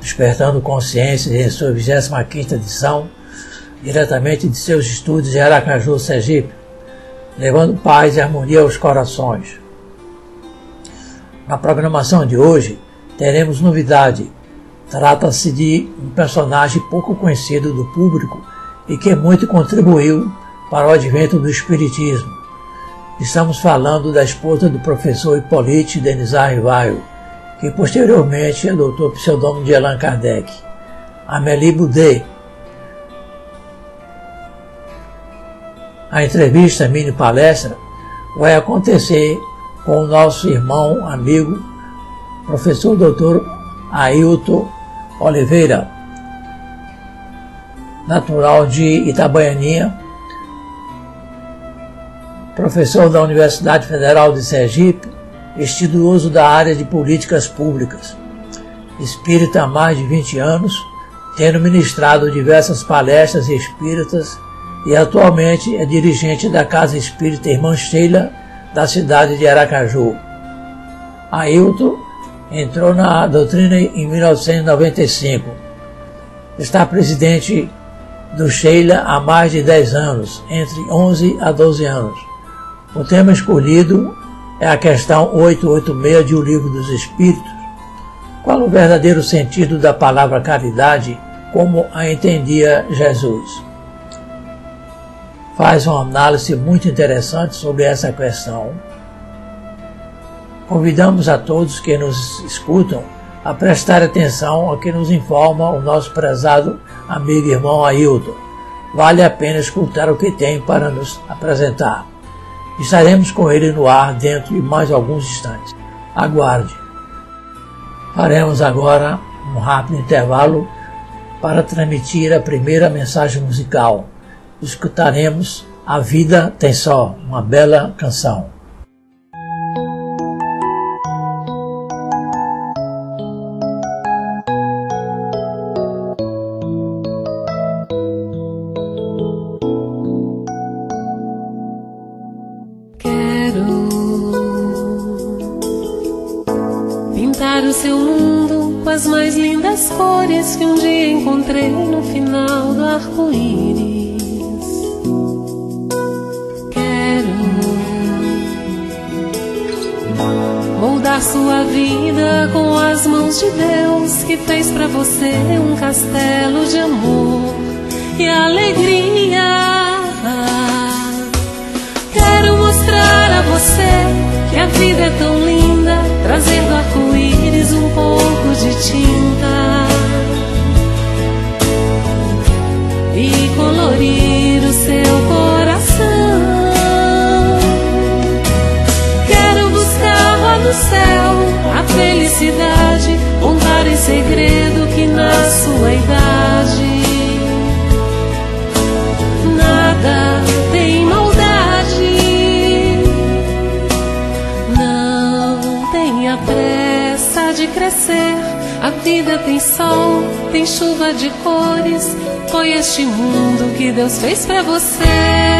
Despertando Consciências em sua 25ª edição, diretamente de seus estúdios em Aracaju, Sergipe, levando paz e harmonia aos corações. Na programação de hoje, teremos novidade. Trata-se de um personagem pouco conhecido do público e que muito contribuiu para o advento do Espiritismo. Estamos falando da esposa do professor Hippolyte Denisard Rivaio, que posteriormente adotou o pseudônimo de Allan Kardec, Amélie Boudet. A entrevista mini palestra vai acontecer com o nosso irmão, amigo, professor doutor Ailton Oliveira, natural de Itabaianinha, professor da Universidade Federal de Sergipe, estudioso da área de políticas públicas. Espírita há mais de 20 anos, tendo ministrado diversas palestras espíritas e atualmente é dirigente da Casa Espírita Irmã Sheila da cidade de Aracaju. Ailton entrou na doutrina em 1995. Está presidente do Sheila há mais de 10 anos, entre 11 a 12 anos. O tema escolhido é a questão 886 de O Livro dos Espíritos. Qual o verdadeiro sentido da palavra caridade, como a entendia Jesus? Faz uma análise muito interessante sobre essa questão. Convidamos a todos que nos escutam a prestar atenção ao que nos informa o nosso prezado amigo e irmão Ailton. Vale a pena escutar o que tem para nos apresentar. Estaremos com ele no ar dentro de mais alguns instantes. Aguarde. Faremos agora um rápido intervalo para transmitir a primeira mensagem musical. Escutaremos A Vida Tem Só, uma bela canção. Tenha pressa de crescer. A vida tem sol, tem chuva de cores foi este mundo que Deus fez para você.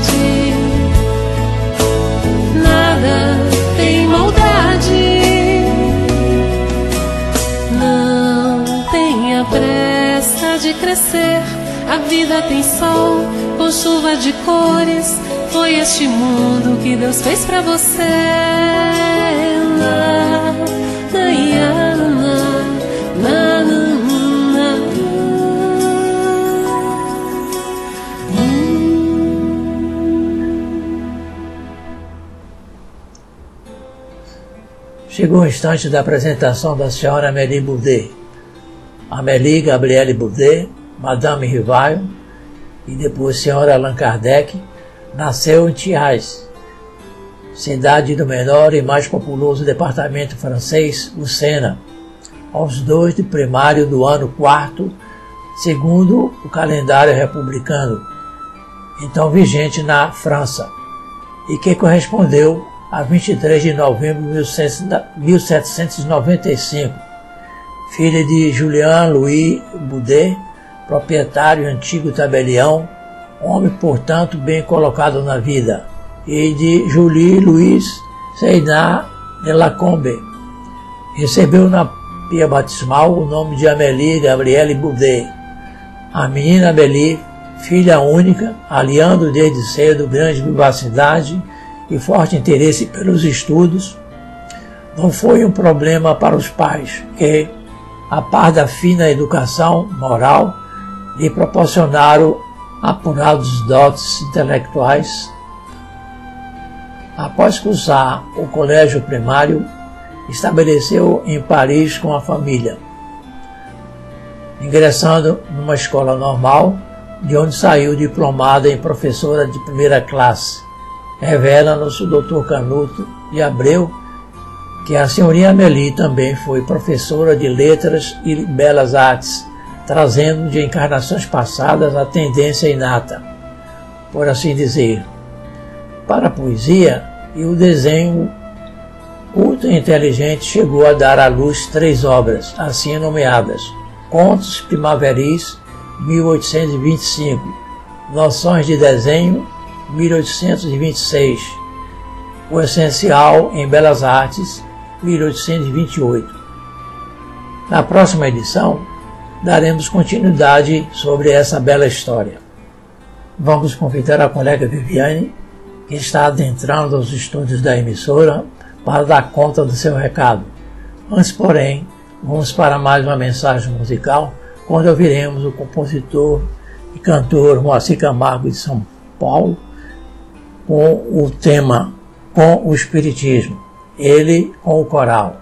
vida tem sol, com chuva de cores. Foi este mundo que Deus fez para você. Chegou o instante da apresentação da senhora Amélie Boudet. Amélie Gabriele Boudet, Madame Rivaio e depois senhora Allan Kardec, nasceu em Thiais, cidade do menor e mais populoso departamento francês, o Sena, aos 2 de primário do ano quarto, segundo o calendário republicano, então vigente na França, e que correspondeu a 23 de novembro de 1795, filha de Julien Louis Boudet, proprietário antigo tabelião, homem, portanto, bem colocado na vida, e de Julie Louis Seinat de Lacombe. Recebeu na pia batismal o nome de Amélie Gabrielle Boudet. A menina Amélie, filha única, aliando desde cedo grande vivacidade e forte interesse pelos estudos, não foi um problema para os pais, que, a par da fina educação moral, lhe proporcionaram apurados dotes intelectuais. Após cursar o colégio primário, estabeleceu em Paris com a família, ingressando numa escola normal, de onde saiu diplomada em professora de primeira classe revela-nos o Dr. Canuto de Abreu que a senhorinha Amélie também foi professora de letras e belas artes, trazendo de encarnações passadas a tendência inata, por assim dizer, para a poesia e o desenho culto e inteligente chegou a dar à luz três obras, assim nomeadas: Contos Primaveris, 1825, Noções de Desenho, 1826. O Essencial em Belas Artes, 1828. Na próxima edição, daremos continuidade sobre essa bela história. Vamos convidar a colega Viviane, que está adentrando os estúdios da emissora, para dar conta do seu recado. Antes, porém, vamos para mais uma mensagem musical, quando ouviremos o compositor e cantor Moacir Camargo de São Paulo, com o tema com o Espiritismo, ele com o coral.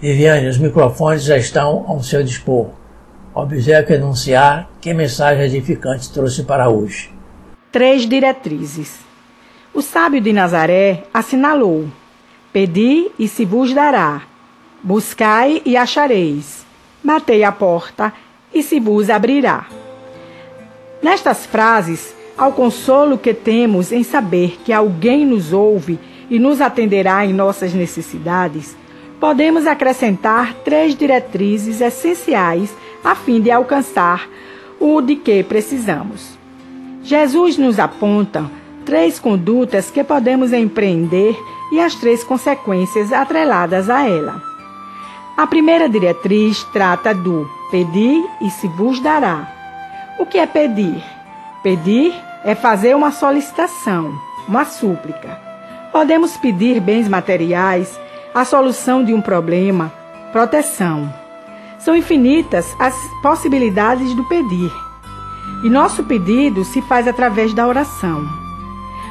Viviane, os microfones já estão ao seu dispor. Obsequio enunciar que mensagem edificante trouxe para hoje. Três diretrizes. O sábio de Nazaré assinalou: Pedi e se vos dará, buscai e achareis, batei a porta e se vos abrirá. Nestas frases, ao consolo que temos em saber que alguém nos ouve e nos atenderá em nossas necessidades, podemos acrescentar três diretrizes essenciais a fim de alcançar o de que precisamos. Jesus nos aponta três condutas que podemos empreender e as três consequências atreladas a ela. A primeira diretriz trata do pedir e se vos dará. O que é pedir? Pedir é fazer uma solicitação, uma súplica. Podemos pedir bens materiais, a solução de um problema, proteção. São infinitas as possibilidades do pedir. E nosso pedido se faz através da oração.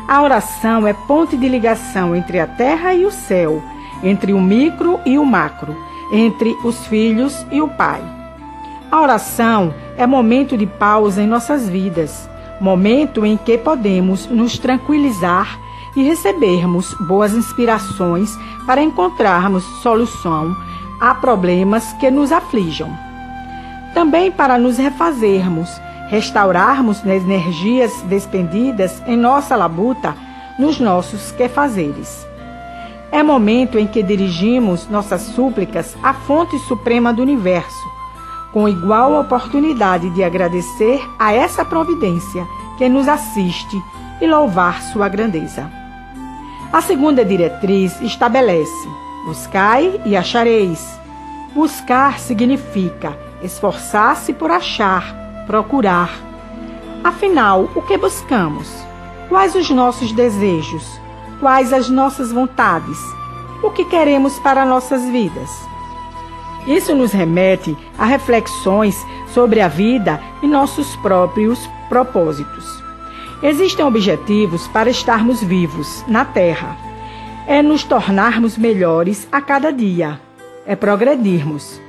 A oração é ponte de ligação entre a terra e o céu, entre o micro e o macro, entre os filhos e o pai. A oração é momento de pausa em nossas vidas, momento em que podemos nos tranquilizar e recebermos boas inspirações para encontrarmos solução a problemas que nos aflijam. Também para nos refazermos, restaurarmos as energias despendidas em nossa labuta nos nossos quefazeres. É momento em que dirigimos nossas súplicas à fonte suprema do universo, com igual oportunidade de agradecer a essa providência que nos assiste e louvar sua grandeza. A segunda diretriz estabelece: buscai e achareis. Buscar significa esforçar-se por achar, procurar. Afinal, o que buscamos? Quais os nossos desejos? Quais as nossas vontades? O que queremos para nossas vidas? Isso nos remete a reflexões sobre a vida e nossos próprios propósitos. Existem objetivos para estarmos vivos na Terra. É nos tornarmos melhores a cada dia. É progredirmos.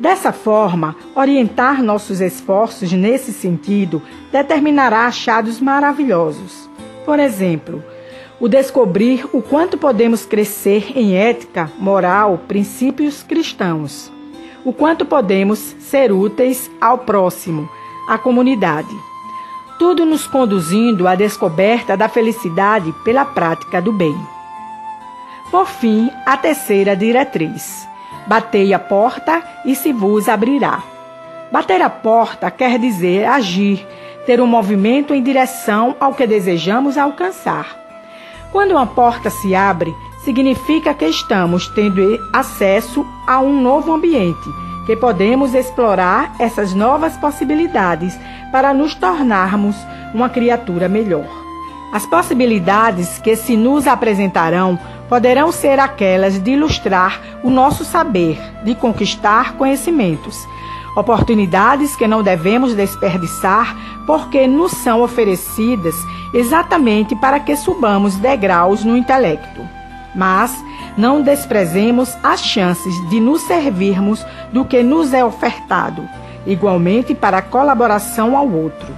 Dessa forma, orientar nossos esforços nesse sentido determinará achados maravilhosos. Por exemplo, o descobrir o quanto podemos crescer em ética, moral, princípios cristãos. O quanto podemos ser úteis ao próximo, à comunidade tudo nos conduzindo à descoberta da felicidade pela prática do bem. Por fim, a terceira diretriz: Batei a porta e se vos abrirá. Bater a porta quer dizer agir, ter um movimento em direção ao que desejamos alcançar. Quando uma porta se abre, significa que estamos tendo acesso a um novo ambiente, que podemos explorar essas novas possibilidades para nos tornarmos uma criatura melhor. As possibilidades que se nos apresentarão poderão ser aquelas de ilustrar o nosso saber, de conquistar conhecimentos, oportunidades que não devemos desperdiçar porque nos são oferecidas exatamente para que subamos degraus no intelecto. Mas não desprezemos as chances de nos servirmos do que nos é ofertado igualmente para a colaboração ao outro.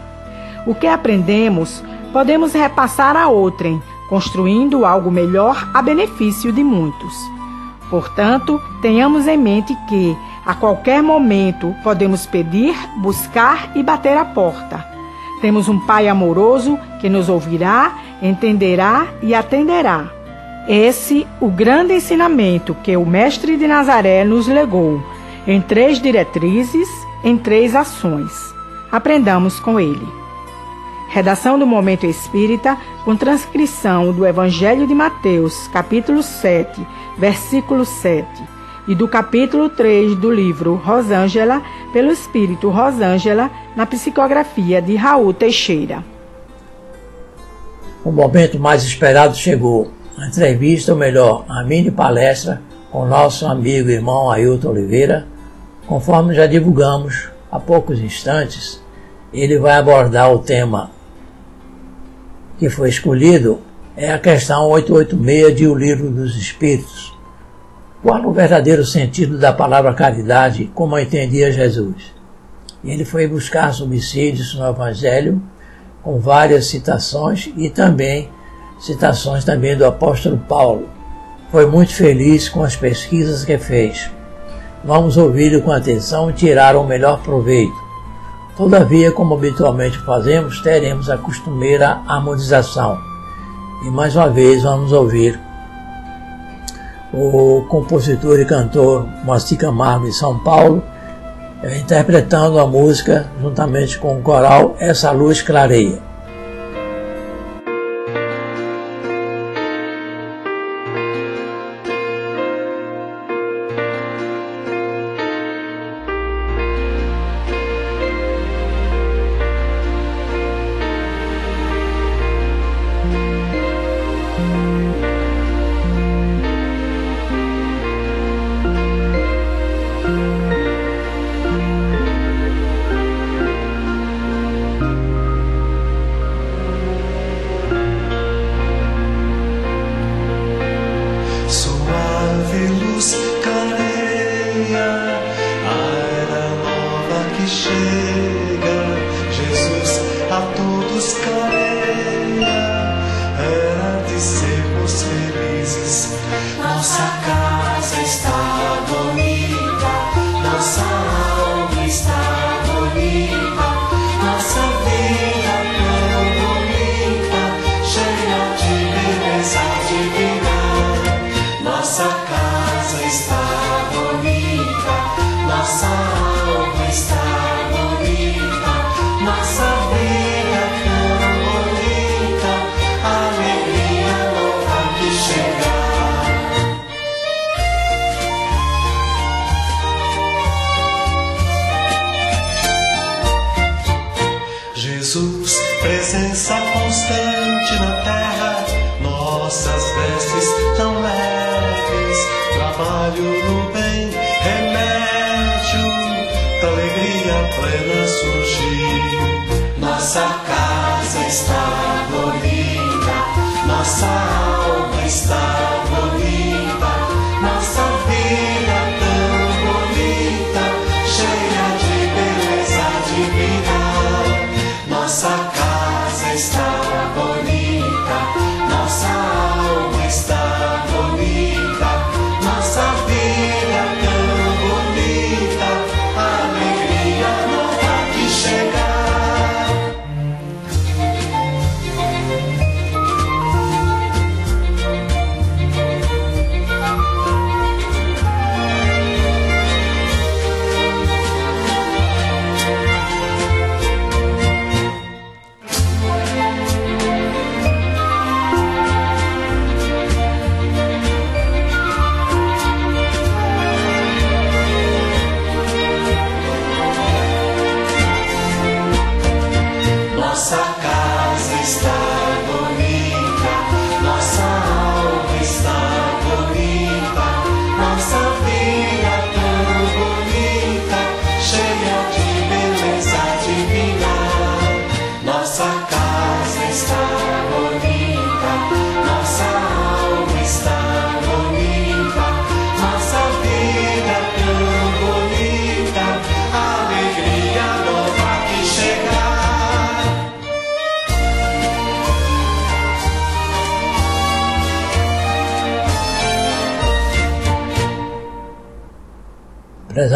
O que aprendemos, podemos repassar a outrem, construindo algo melhor a benefício de muitos. Portanto, tenhamos em mente que, a qualquer momento, podemos pedir, buscar e bater a porta. Temos um Pai amoroso que nos ouvirá, entenderá e atenderá. Esse o grande ensinamento que o Mestre de Nazaré nos legou, em três diretrizes em três ações. Aprendamos com ele. Redação do Momento Espírita com transcrição do Evangelho de Mateus, capítulo 7, versículo 7, e do capítulo 3 do livro Rosângela, pelo Espírito Rosângela, na psicografia de Raul Teixeira. O momento mais esperado chegou. A entrevista, ou melhor, a mini palestra com nosso amigo e irmão Ailton Oliveira, conforme já divulgamos há poucos instantes, ele vai abordar o tema que foi escolhido é a questão 886 de O Livro dos Espíritos. Qual o verdadeiro sentido da palavra caridade, como entendia Jesus? Ele foi buscar subsídios no Evangelho com várias citações e também citações também do apóstolo Paulo. Foi muito feliz com as pesquisas que fez. Vamos ouvi-lo com atenção e tirar o melhor proveito. Todavia, como habitualmente fazemos, teremos a costumeira harmonização. E mais uma vez vamos ouvir o compositor e cantor Moacir Camargo de São Paulo, eh, interpretando a música juntamente com o coral Essa Luz Clareia. nossa está.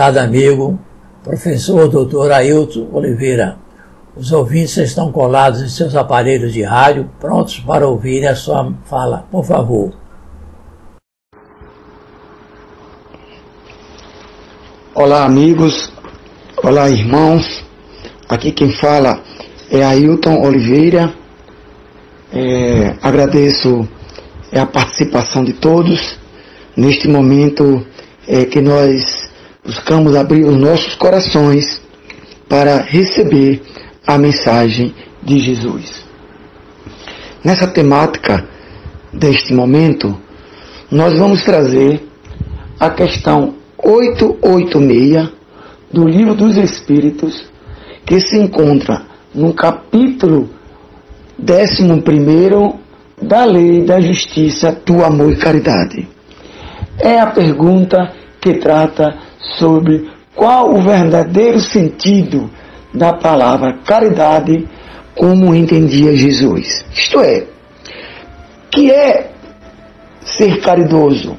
Prezado amigo, professor doutor Ailton Oliveira. Os ouvintes estão colados em seus aparelhos de rádio, prontos para ouvir a sua fala. Por favor. Olá, amigos. Olá, irmãos. Aqui quem fala é Ailton Oliveira. É, agradeço a participação de todos neste momento é, que nós buscamos abrir os nossos corações para receber a mensagem de Jesus. Nessa temática deste momento, nós vamos trazer a questão 886 do Livro dos Espíritos, que se encontra no capítulo 11 da Lei da Justiça do Amor e Caridade. É a pergunta que trata sobre qual o verdadeiro sentido da palavra caridade como entendia Jesus. Isto é, que é ser caridoso?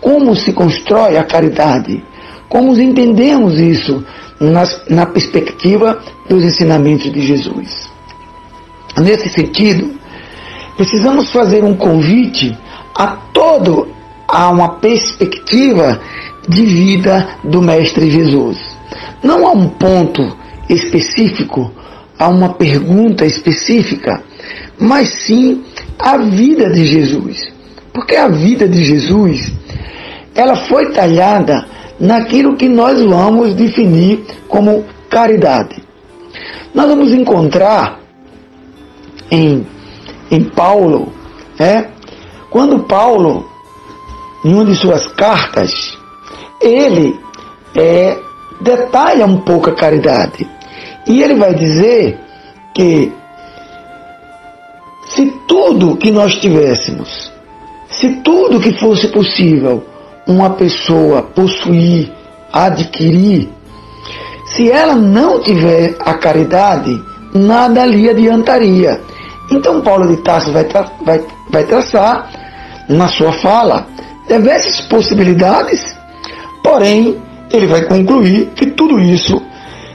Como se constrói a caridade? Como entendemos isso nas, na perspectiva dos ensinamentos de Jesus? Nesse sentido, precisamos fazer um convite a todo a uma perspectiva de vida do Mestre Jesus. Não a um ponto específico, a uma pergunta específica, mas sim a vida de Jesus. Porque a vida de Jesus, ela foi talhada naquilo que nós vamos definir como caridade. Nós vamos encontrar em, em Paulo, é, quando Paulo, em uma de suas cartas, ele é, detalha um pouco a caridade. E ele vai dizer que se tudo que nós tivéssemos, se tudo que fosse possível, uma pessoa possuir, adquirir, se ela não tiver a caridade, nada lhe adiantaria. Então Paulo de Tarso vai, tra vai, vai traçar na sua fala diversas possibilidades, porém ele vai concluir que tudo isso,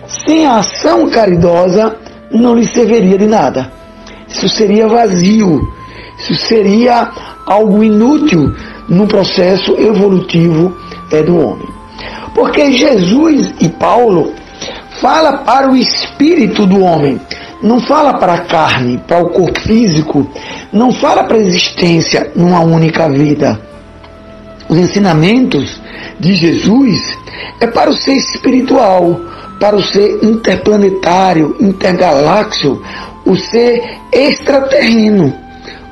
sem a ação caridosa, não lhe serviria de nada. Isso seria vazio, isso seria algo inútil no processo evolutivo é, do homem. Porque Jesus e Paulo fala para o espírito do homem, não fala para a carne, para o corpo físico, não fala para a existência numa única vida. Os ensinamentos de Jesus é para o ser espiritual, para o ser interplanetário, intergaláxio, o ser extraterreno,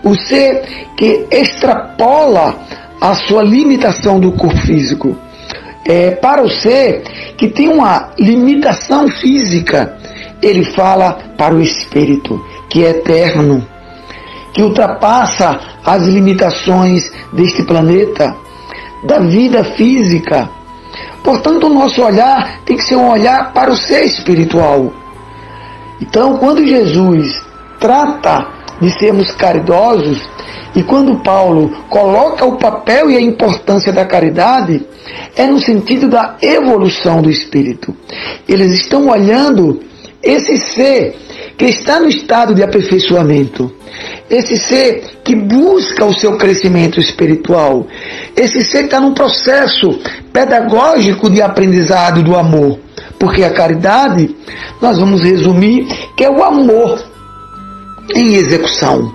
o ser que extrapola a sua limitação do corpo físico. É, para o ser que tem uma limitação física, ele fala para o espírito, que é eterno, que ultrapassa as limitações deste planeta, da vida física. Portanto, o nosso olhar tem que ser um olhar para o ser espiritual. Então, quando Jesus trata de sermos caridosos, e quando Paulo coloca o papel e a importância da caridade, é no sentido da evolução do espírito. Eles estão olhando esse ser que está no estado de aperfeiçoamento, esse ser que busca o seu crescimento espiritual, esse ser que está num processo pedagógico de aprendizado do amor. Porque a caridade, nós vamos resumir, que é o amor em execução.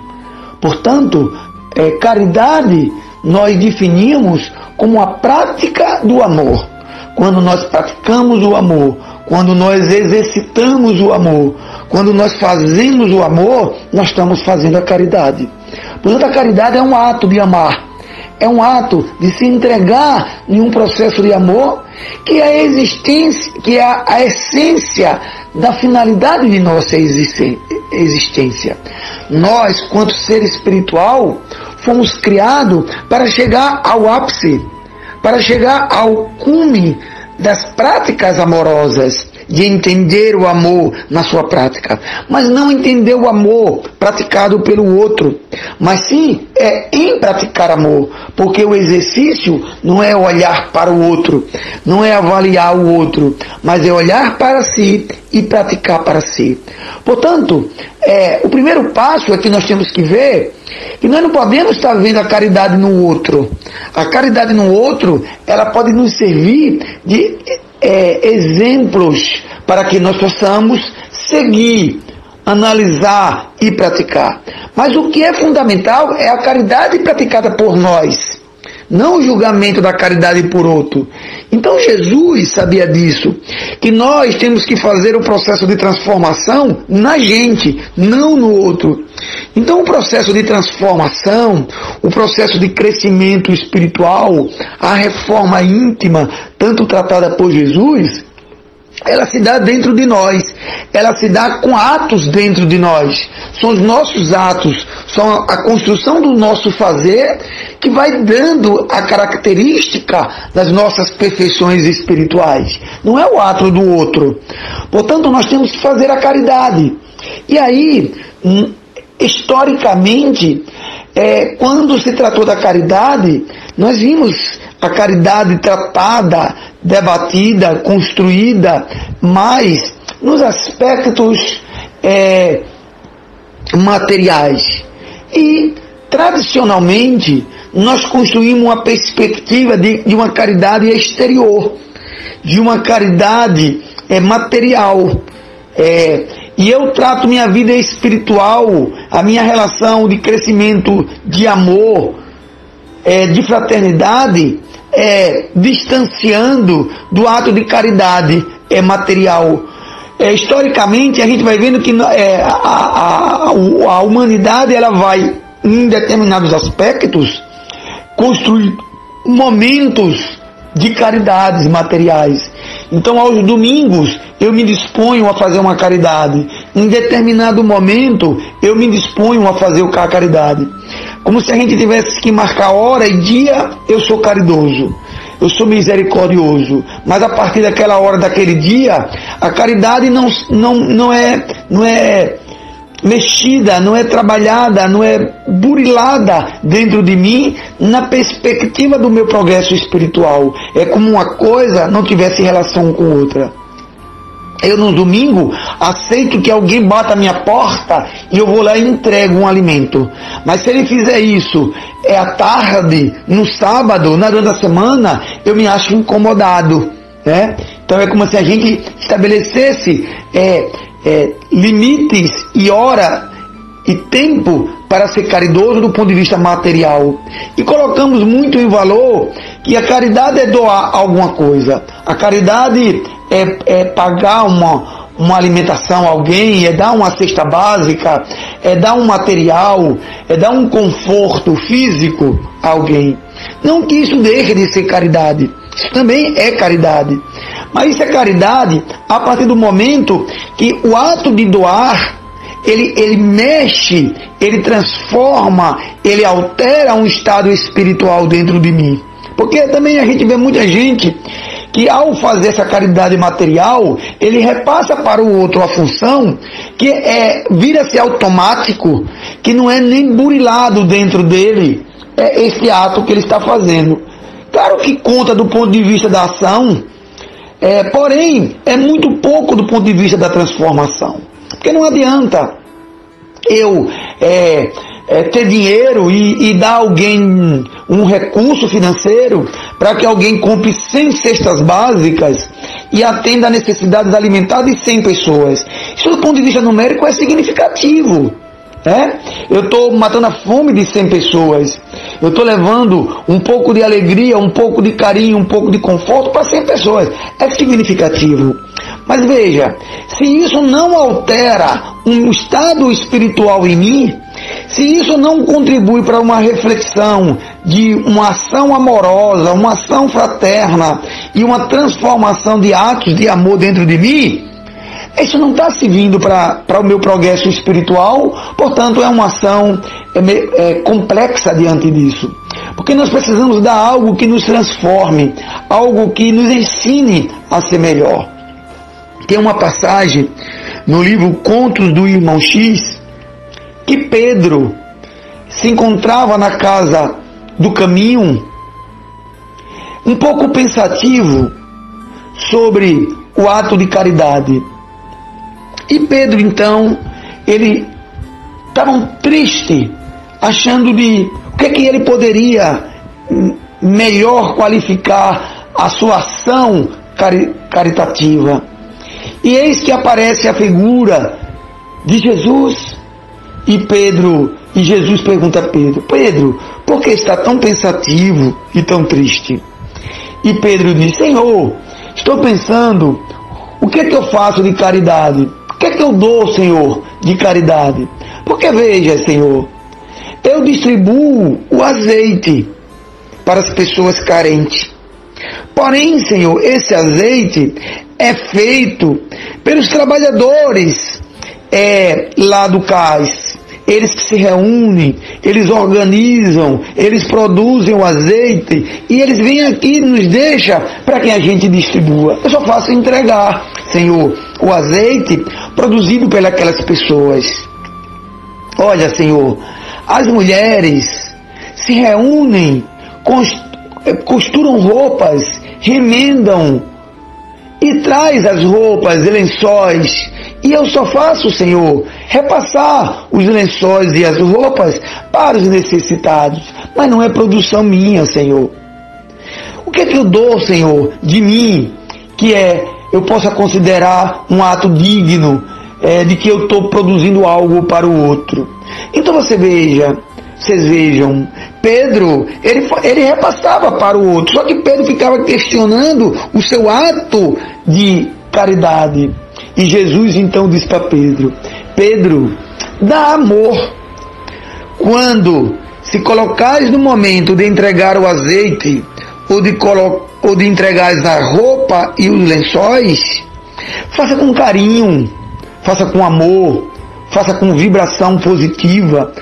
Portanto, é, caridade nós definimos como a prática do amor. Quando nós praticamos o amor, quando nós exercitamos o amor, quando nós fazemos o amor, nós estamos fazendo a caridade. Portanto, a caridade é um ato de amar, é um ato de se entregar em um processo de amor que é a existência, que é a, essência da finalidade de nossa existência. Nós, quanto ser espiritual, fomos criados para chegar ao ápice, para chegar ao cume das práticas amorosas, de entender o amor na sua prática, mas não entender o amor praticado pelo outro, mas sim é em praticar amor, porque o exercício não é olhar para o outro, não é avaliar o outro, mas é olhar para si e praticar para si. Portanto, é, o primeiro passo é que nós temos que ver que nós não podemos estar vendo a caridade no outro. A caridade no outro, ela pode nos servir de é, exemplos para que nós possamos seguir, analisar e praticar. Mas o que é fundamental é a caridade praticada por nós não o julgamento da caridade por outro. Então Jesus sabia disso, que nós temos que fazer o processo de transformação na gente, não no outro. Então o processo de transformação, o processo de crescimento espiritual, a reforma íntima, tanto tratada por Jesus, ela se dá dentro de nós, ela se dá com atos dentro de nós. São os nossos atos, são a construção do nosso fazer que vai dando a característica das nossas perfeições espirituais. Não é o ato do outro. Portanto, nós temos que fazer a caridade. E aí, hum, historicamente, é, quando se tratou da caridade, nós vimos a caridade tratada, debatida, construída, mas nos aspectos é, materiais. E, tradicionalmente, nós construímos uma perspectiva de, de uma caridade exterior, de uma caridade é, material. É, e eu trato minha vida espiritual, a minha relação de crescimento de amor, é, de fraternidade, é, distanciando do ato de caridade é, material. É, historicamente, a gente vai vendo que é, a, a, a, humanidade ela vai, em determinados aspectos, construir momentos de caridades materiais. Então, aos domingos, eu me disponho a fazer uma caridade. Em determinado momento, eu me disponho a fazer a caridade. Como se a gente tivesse que marcar hora e dia, eu sou caridoso, eu sou misericordioso. Mas a partir daquela hora, daquele dia, a caridade não, não, não, é, não é mexida, não é trabalhada, não é burilada dentro de mim na perspectiva do meu progresso espiritual. É como uma coisa não tivesse relação com outra. Eu no domingo aceito que alguém bata a minha porta e eu vou lá e entrego um alimento. Mas se ele fizer isso é à tarde, no sábado, na durante semana, eu me acho incomodado. Né? Então é como se a gente estabelecesse é, é, limites e hora e tempo para ser caridoso do ponto de vista material. E colocamos muito em valor que a caridade é doar alguma coisa. A caridade é, é pagar uma, uma alimentação a alguém, é dar uma cesta básica, é dar um material, é dar um conforto físico a alguém. Não que isso deixe de ser caridade. Isso também é caridade. Mas isso é caridade a partir do momento que o ato de doar ele, ele mexe, ele transforma, ele altera um estado espiritual dentro de mim. Porque também a gente vê muita gente que ao fazer essa caridade material, ele repassa para o outro a função que é vira-se automático, que não é nem burilado dentro dele, é esse ato que ele está fazendo. Claro que conta do ponto de vista da ação, é, porém é muito pouco do ponto de vista da transformação. Porque não adianta eu é, é, ter dinheiro e, e dar alguém um recurso financeiro para que alguém compre 100 cestas básicas e atenda a necessidades alimentares de 100 pessoas. Isso do ponto de vista numérico é significativo. É? Eu estou matando a fome de 100 pessoas. Eu estou levando um pouco de alegria, um pouco de carinho, um pouco de conforto para 100 pessoas. É significativo. Mas veja, se isso não altera um estado espiritual em mim, se isso não contribui para uma reflexão de uma ação amorosa, uma ação fraterna e uma transformação de atos de amor dentro de mim, isso não está servindo para o meu progresso espiritual, portanto, é uma ação é, é, complexa diante disso. Porque nós precisamos dar algo que nos transforme, algo que nos ensine a ser melhor. Tem uma passagem no livro Contos do Irmão X que Pedro se encontrava na casa do caminho, um pouco pensativo sobre o ato de caridade. E Pedro, então, ele estava triste, achando de o que, é que ele poderia melhor qualificar a sua ação caritativa. E eis que aparece a figura de Jesus. E Pedro, e Jesus pergunta a Pedro: Pedro, por que está tão pensativo e tão triste? E Pedro diz: Senhor, estou pensando, o que é que eu faço de caridade? O que é que eu dou, Senhor, de caridade? Porque veja, Senhor, eu distribuo o azeite para as pessoas carentes. Porém, Senhor, esse azeite é feito pelos trabalhadores é, lá do cais. Eles se reúnem, eles organizam, eles produzem o azeite e eles vêm aqui e nos deixa para que a gente distribua. Eu só faço entregar, Senhor, o azeite produzido pelas pessoas. Olha, Senhor, as mulheres se reúnem, costuram roupas, remendam e traz as roupas e lençóis. E eu só faço, Senhor, repassar os lençóis e as roupas para os necessitados. Mas não é produção minha, Senhor. O que é que eu dou, Senhor, de mim, que é eu possa considerar um ato digno é, de que eu estou produzindo algo para o outro? Então você veja, vocês vejam, Pedro, ele, ele repassava para o outro, só que Pedro ficava questionando o seu ato de caridade. E Jesus então diz para Pedro: Pedro, dá amor. Quando se colocares no momento de entregar o azeite, ou de, ou de entregares a roupa e os lençóis, faça com carinho, faça com amor, faça com vibração positiva,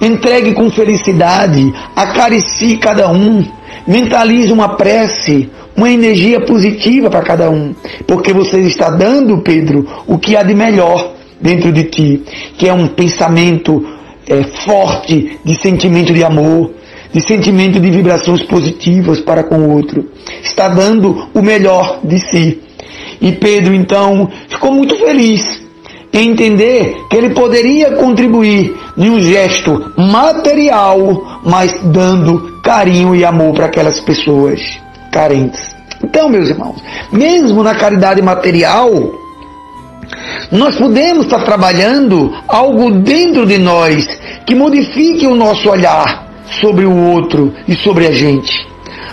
entregue com felicidade, acaricie cada um, mentalize uma prece, uma energia positiva para cada um, porque você está dando, Pedro, o que há de melhor dentro de ti, que é um pensamento é, forte de sentimento de amor, de sentimento de vibrações positivas para com o outro. Está dando o melhor de si. E Pedro então ficou muito feliz entender que ele poderia contribuir em um gesto material, mas dando carinho e amor para aquelas pessoas carentes. Então, meus irmãos, mesmo na caridade material, nós podemos estar trabalhando algo dentro de nós que modifique o nosso olhar sobre o outro e sobre a gente.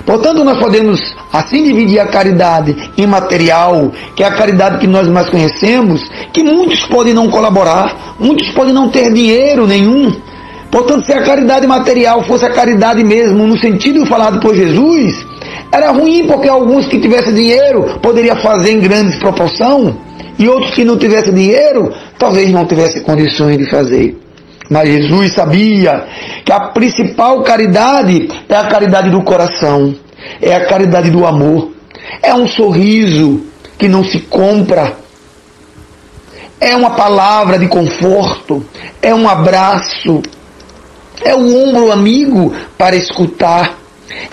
Portanto, nós podemos assim dividir a caridade em material, que é a caridade que nós mais conhecemos, que muitos podem não colaborar, muitos podem não ter dinheiro nenhum. Portanto, se a caridade material fosse a caridade mesmo, no sentido falado por Jesus, era ruim porque alguns que tivessem dinheiro poderiam fazer em grandes proporção, e outros que não tivessem dinheiro, talvez não tivessem condições de fazer. Mas Jesus sabia que a principal caridade é a caridade do coração, é a caridade do amor, é um sorriso que não se compra, é uma palavra de conforto, é um abraço, é o ombro amigo para escutar,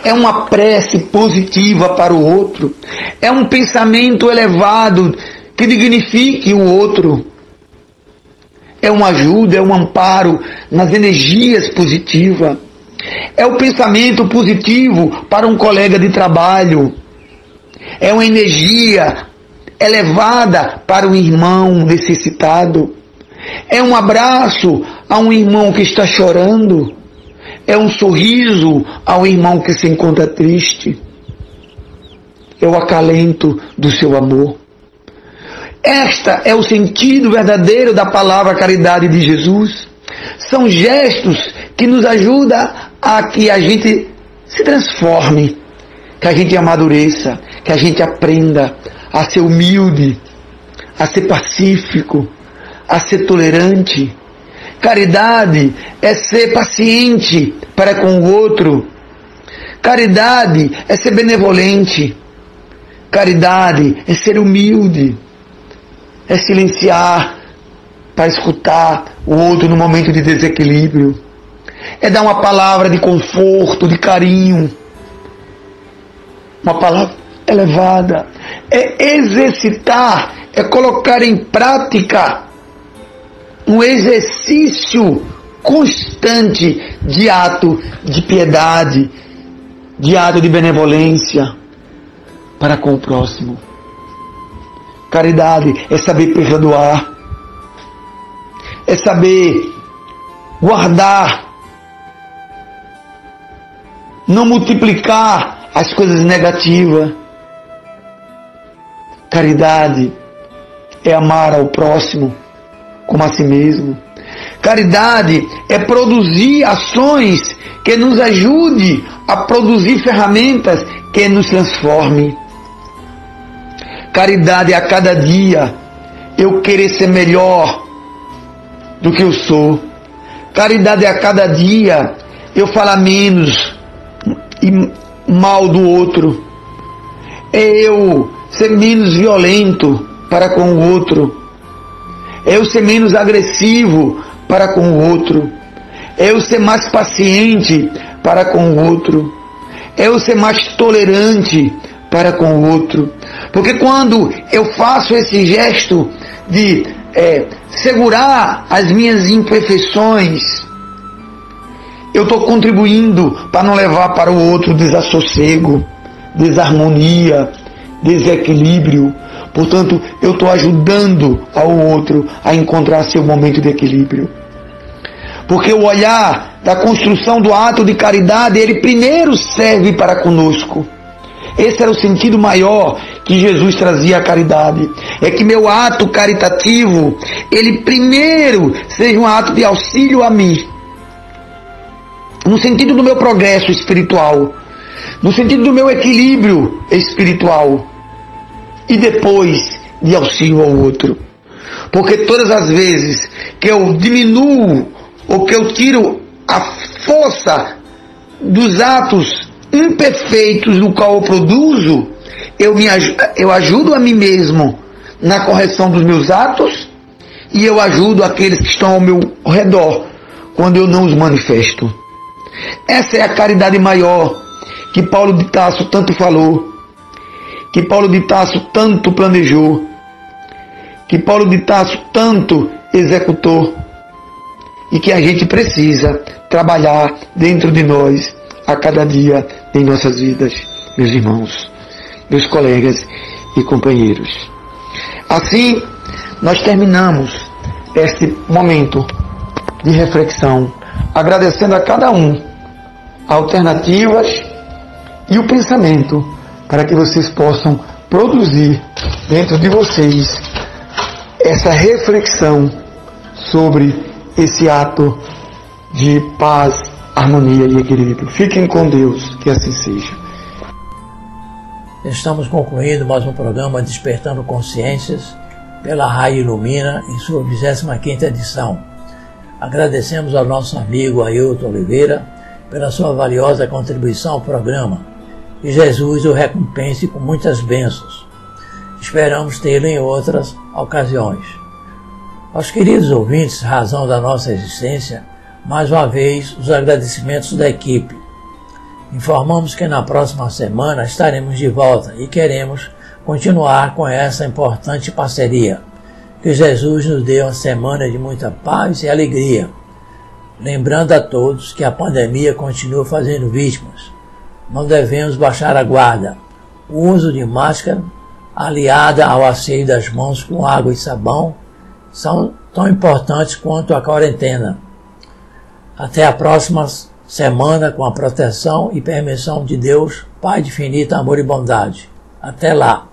é uma prece positiva para o outro, é um pensamento elevado que dignifique o outro, é uma ajuda, é um amparo nas energias positivas. É o pensamento positivo para um colega de trabalho. É uma energia elevada para um irmão necessitado. É um abraço a um irmão que está chorando. É um sorriso ao irmão que se encontra triste. É o acalento do seu amor. Esta é o sentido verdadeiro da palavra caridade de Jesus. São gestos que nos ajudam a que a gente se transforme, que a gente amadureça, que a gente aprenda a ser humilde, a ser pacífico, a ser tolerante. Caridade é ser paciente para com o outro. Caridade é ser benevolente. Caridade é ser humilde é silenciar para escutar o outro no momento de desequilíbrio. É dar uma palavra de conforto, de carinho. Uma palavra elevada. É exercitar, é colocar em prática um exercício constante de ato de piedade, de ato de benevolência para com o próximo. Caridade é saber perdoar, é saber guardar, não multiplicar as coisas negativas. Caridade é amar ao próximo como a si mesmo. Caridade é produzir ações que nos ajude a produzir ferramentas que nos transformem. Caridade é a cada dia eu querer ser melhor do que eu sou. Caridade é a cada dia eu falar menos e mal do outro. É eu ser menos violento para com o outro. É eu ser menos agressivo para com o outro. É eu ser mais paciente para com o outro. É eu ser mais tolerante para com o outro. Porque quando eu faço esse gesto de é, segurar as minhas imperfeições, eu estou contribuindo para não levar para o outro desassossego, desarmonia, desequilíbrio. Portanto, eu estou ajudando ao outro a encontrar seu momento de equilíbrio. Porque o olhar da construção do ato de caridade, ele primeiro serve para conosco. Esse era o sentido maior que Jesus trazia à caridade. É que meu ato caritativo, ele primeiro seja um ato de auxílio a mim. No sentido do meu progresso espiritual, no sentido do meu equilíbrio espiritual e depois de auxílio ao outro. Porque todas as vezes que eu diminuo ou que eu tiro a força dos atos imperfeitos no qual eu produzo, eu, me, eu ajudo a mim mesmo na correção dos meus atos e eu ajudo aqueles que estão ao meu redor quando eu não os manifesto. Essa é a caridade maior que Paulo de Tasso tanto falou, que Paulo de Tasso tanto planejou, que Paulo de Tasso tanto executou e que a gente precisa trabalhar dentro de nós a cada dia em nossas vidas, meus irmãos, meus colegas e companheiros. Assim, nós terminamos este momento de reflexão, agradecendo a cada um alternativas e o pensamento para que vocês possam produzir dentro de vocês essa reflexão sobre esse ato de paz, harmonia e equilíbrio. Fiquem com Deus, que assim seja. Estamos concluindo mais um programa Despertando Consciências pela Raio Ilumina em sua 25ª edição. Agradecemos ao nosso amigo Ailton Oliveira pela sua valiosa contribuição ao programa. E Jesus o recompense com muitas bênçãos. Esperamos tê-lo em outras ocasiões. Aos queridos ouvintes, razão da nossa existência, mais uma vez os agradecimentos da equipe. Informamos que na próxima semana estaremos de volta e queremos continuar com essa importante parceria. Que Jesus nos dê uma semana de muita paz e alegria lembrando a todos que a pandemia continua fazendo vítimas. Não devemos baixar a guarda. O uso de máscara, aliada ao asseio das mãos com água e sabão, são tão importantes quanto a quarentena. Até a próxima semana com a proteção e permissão de Deus, Pai de infinito amor e bondade. Até lá!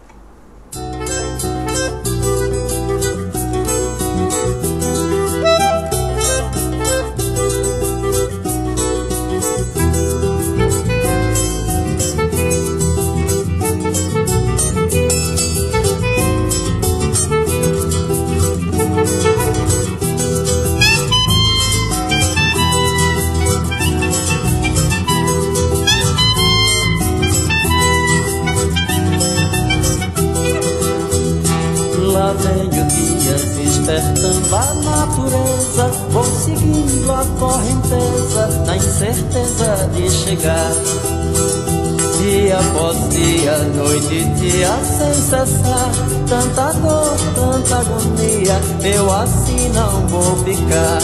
Eu assim não vou ficar.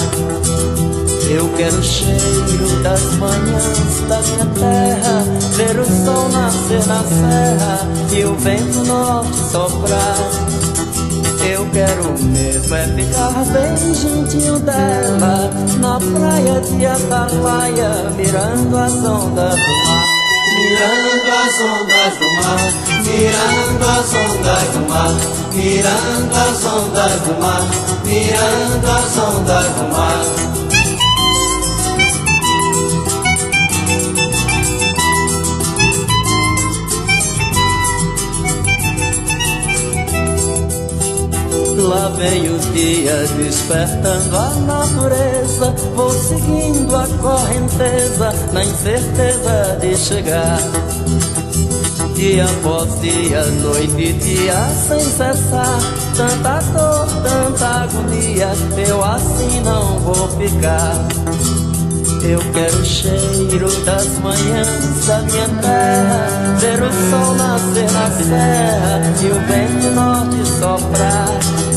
Eu quero o cheiro das manhãs da minha terra, ver o sol nascer na serra e o vento norte soprar. Eu quero mesmo é ficar bem juntinho dela Na praia de Atalaia Mirando as ondas do mar Mirando as ondas do mar Mirando as ondas do mar Mirando as ondas do mar Mirando as ondas do mar Lá vem o dia despertando a natureza Vou seguindo a correnteza na incerteza de chegar. Dia após dia, noite e dia sem cessar Tanta dor, tanta agonia, eu assim não vou ficar. Eu quero o cheiro das manhãs da minha terra Ver o sol nascer na serra e o vento norte soprar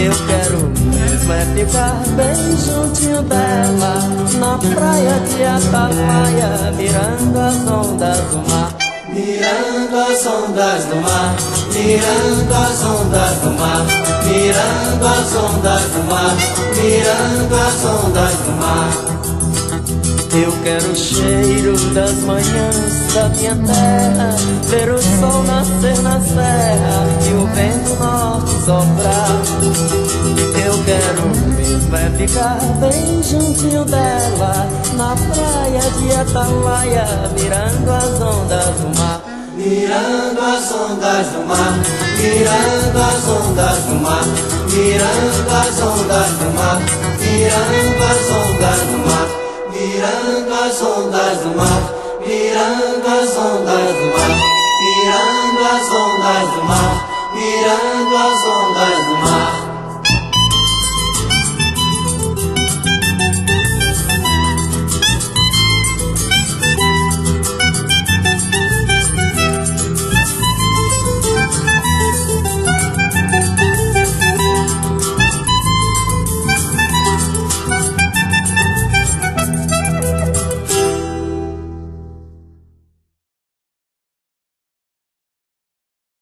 Eu quero mesmo é ficar bem juntinho dela Na praia de Atalaia, mirando as ondas do mar Mirando as ondas do mar, mirando as ondas do mar, mirando as ondas do mar, mirando as ondas do mar. Eu quero o cheiro das manhãs da minha terra Ver o sol nascer na serra e o vento norte soprar. Eu quero mesmo é ficar bem juntinho dela Na praia de Atalaia, mirando as ondas do mar. Mirando as ondas do mar, mirando as ondas do mar, mirando as ondas do mar, mirando as ondas do mar Virando as ondas do mar, virando as ondas do mar, virando as ondas do mar, virando as ondas do mar.